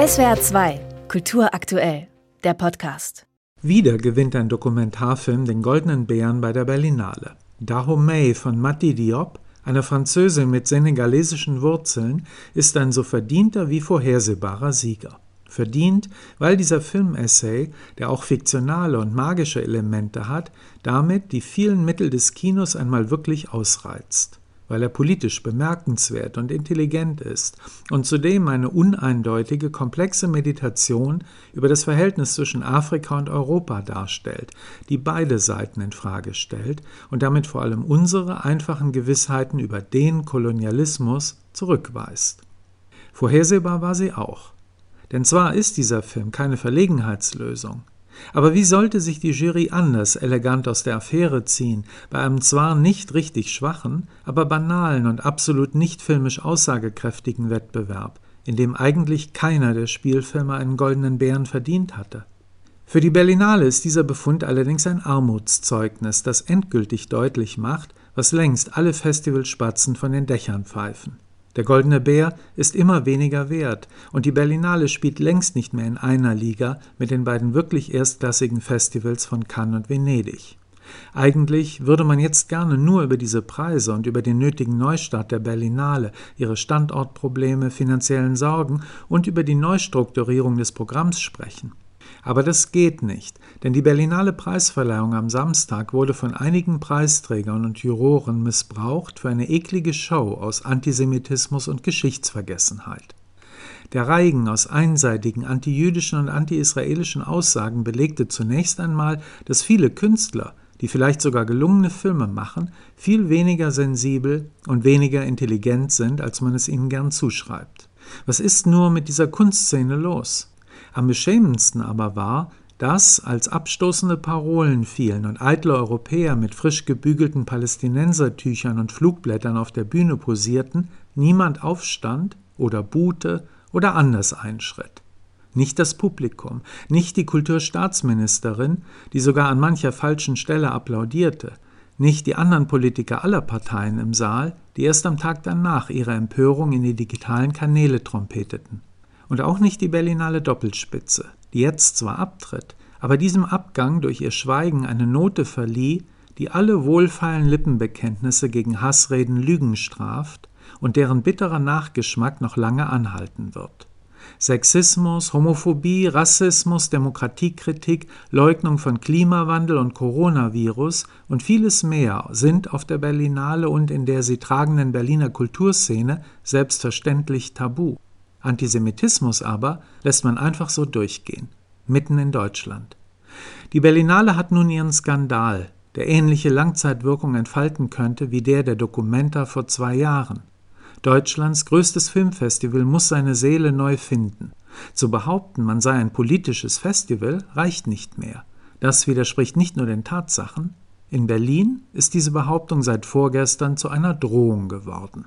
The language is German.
SWR 2, Kultur aktuell, der Podcast. Wieder gewinnt ein Dokumentarfilm den Goldenen Bären bei der Berlinale. Dahomey von Mati Diop, einer Französin mit senegalesischen Wurzeln, ist ein so verdienter wie vorhersehbarer Sieger. Verdient, weil dieser Filmessay, der auch fiktionale und magische Elemente hat, damit die vielen Mittel des Kinos einmal wirklich ausreizt weil er politisch bemerkenswert und intelligent ist und zudem eine uneindeutige, komplexe Meditation über das Verhältnis zwischen Afrika und Europa darstellt, die beide Seiten in Frage stellt und damit vor allem unsere einfachen Gewissheiten über den Kolonialismus zurückweist. Vorhersehbar war sie auch. Denn zwar ist dieser Film keine Verlegenheitslösung, aber wie sollte sich die Jury anders elegant aus der Affäre ziehen, bei einem zwar nicht richtig schwachen, aber banalen und absolut nicht filmisch aussagekräftigen Wettbewerb, in dem eigentlich keiner der Spielfilme einen goldenen Bären verdient hatte? Für die Berlinale ist dieser Befund allerdings ein Armutszeugnis, das endgültig deutlich macht, was längst alle Festivalspatzen von den Dächern pfeifen. Der Goldene Bär ist immer weniger wert und die Berlinale spielt längst nicht mehr in einer Liga mit den beiden wirklich erstklassigen Festivals von Cannes und Venedig. Eigentlich würde man jetzt gerne nur über diese Preise und über den nötigen Neustart der Berlinale, ihre Standortprobleme, finanziellen Sorgen und über die Neustrukturierung des Programms sprechen. Aber das geht nicht, denn die Berlinale Preisverleihung am Samstag wurde von einigen Preisträgern und Juroren missbraucht für eine eklige Show aus Antisemitismus und Geschichtsvergessenheit. Der Reigen aus einseitigen antijüdischen und anti-israelischen Aussagen belegte zunächst einmal, dass viele Künstler, die vielleicht sogar gelungene Filme machen, viel weniger sensibel und weniger intelligent sind, als man es ihnen gern zuschreibt. Was ist nur mit dieser Kunstszene los? Am beschämendsten aber war, dass, als abstoßende Parolen fielen und eitle Europäer mit frisch gebügelten Palästinensertüchern und Flugblättern auf der Bühne posierten, niemand aufstand oder buhte oder anders einschritt. Nicht das Publikum, nicht die Kulturstaatsministerin, die sogar an mancher falschen Stelle applaudierte, nicht die anderen Politiker aller Parteien im Saal, die erst am Tag danach ihre Empörung in die digitalen Kanäle trompeteten und auch nicht die Berlinale Doppelspitze, die jetzt zwar abtritt, aber diesem Abgang durch ihr Schweigen eine Note verlieh, die alle wohlfeilen Lippenbekenntnisse gegen Hassreden Lügen straft und deren bitterer Nachgeschmack noch lange anhalten wird. Sexismus, Homophobie, Rassismus, Demokratiekritik, Leugnung von Klimawandel und Coronavirus und vieles mehr sind auf der Berlinale und in der sie tragenden Berliner Kulturszene selbstverständlich tabu. Antisemitismus aber lässt man einfach so durchgehen, mitten in Deutschland. Die Berlinale hat nun ihren Skandal, der ähnliche Langzeitwirkung entfalten könnte wie der der Documenta vor zwei Jahren. Deutschlands größtes Filmfestival muss seine Seele neu finden. Zu behaupten, man sei ein politisches Festival, reicht nicht mehr. Das widerspricht nicht nur den Tatsachen. In Berlin ist diese Behauptung seit vorgestern zu einer Drohung geworden.